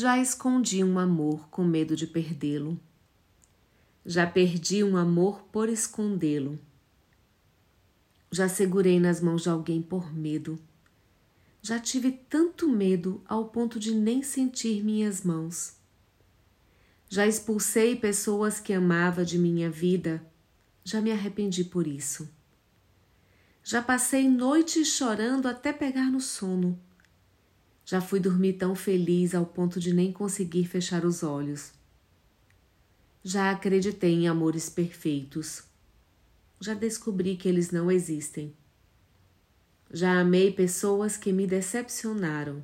Já escondi um amor com medo de perdê-lo. Já perdi um amor por escondê-lo. Já segurei nas mãos de alguém por medo. Já tive tanto medo ao ponto de nem sentir minhas mãos. Já expulsei pessoas que amava de minha vida. Já me arrependi por isso. Já passei noites chorando até pegar no sono já fui dormir tão feliz ao ponto de nem conseguir fechar os olhos. Já acreditei em amores perfeitos. Já descobri que eles não existem. Já amei pessoas que me decepcionaram.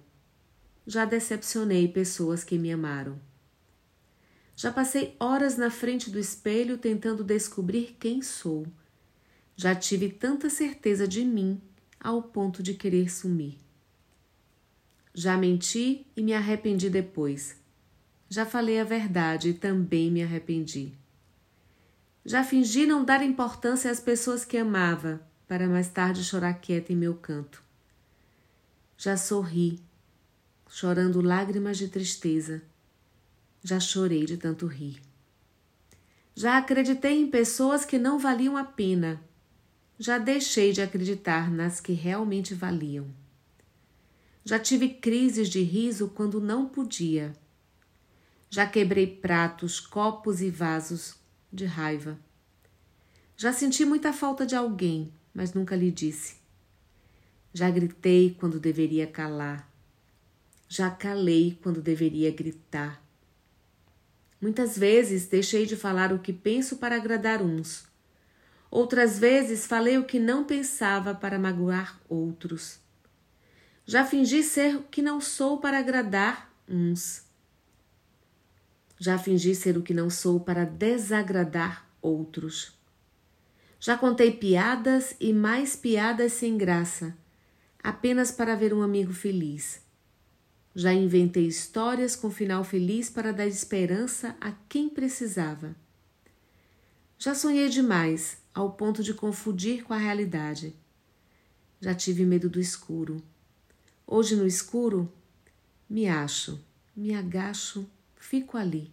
Já decepcionei pessoas que me amaram. Já passei horas na frente do espelho tentando descobrir quem sou. Já tive tanta certeza de mim ao ponto de querer sumir. Já menti e me arrependi depois. Já falei a verdade e também me arrependi. Já fingi não dar importância às pessoas que amava, para mais tarde chorar quieta em meu canto. Já sorri, chorando lágrimas de tristeza. Já chorei de tanto rir. Já acreditei em pessoas que não valiam a pena. Já deixei de acreditar nas que realmente valiam. Já tive crises de riso quando não podia. Já quebrei pratos, copos e vasos de raiva. Já senti muita falta de alguém, mas nunca lhe disse. Já gritei quando deveria calar. Já calei quando deveria gritar. Muitas vezes deixei de falar o que penso para agradar uns. Outras vezes falei o que não pensava para magoar outros. Já fingi ser o que não sou para agradar uns. Já fingi ser o que não sou para desagradar outros. Já contei piadas e mais piadas sem graça, apenas para ver um amigo feliz. Já inventei histórias com final feliz para dar esperança a quem precisava. Já sonhei demais, ao ponto de confundir com a realidade. Já tive medo do escuro Hoje no escuro, me acho, me agacho, fico ali.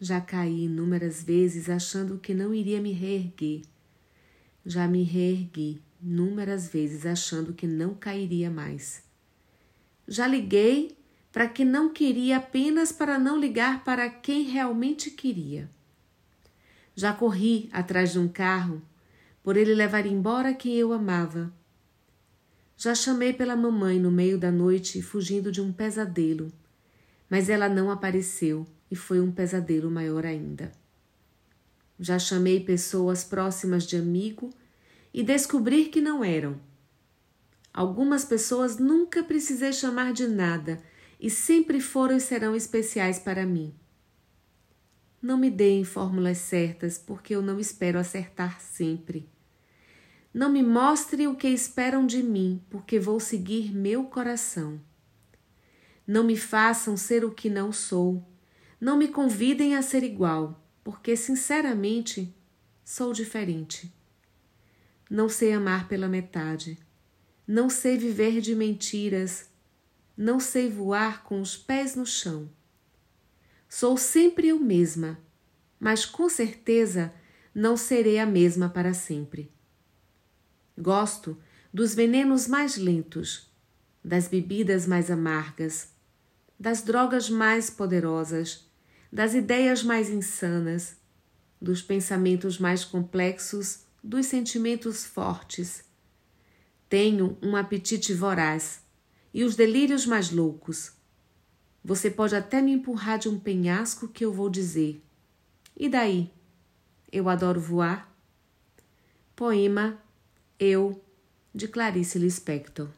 Já caí inúmeras vezes achando que não iria me reerguer. Já me reergui inúmeras vezes achando que não cairia mais. Já liguei para que não queria apenas para não ligar para quem realmente queria. Já corri atrás de um carro por ele levar embora quem eu amava já chamei pela mamãe no meio da noite, fugindo de um pesadelo, mas ela não apareceu e foi um pesadelo maior ainda. Já chamei pessoas próximas de amigo e descobri que não eram. Algumas pessoas nunca precisei chamar de nada e sempre foram e serão especiais para mim. Não me deem fórmulas certas, porque eu não espero acertar sempre. Não me mostre o que esperam de mim, porque vou seguir meu coração. Não me façam ser o que não sou. Não me convidem a ser igual, porque, sinceramente, sou diferente. Não sei amar pela metade. Não sei viver de mentiras. Não sei voar com os pés no chão. Sou sempre eu mesma, mas com certeza não serei a mesma para sempre. Gosto dos venenos mais lentos, das bebidas mais amargas, das drogas mais poderosas, das ideias mais insanas, dos pensamentos mais complexos, dos sentimentos fortes. Tenho um apetite voraz e os delírios mais loucos. Você pode até me empurrar de um penhasco que eu vou dizer. E daí? Eu adoro voar. Poema eu, de Clarice Lispector.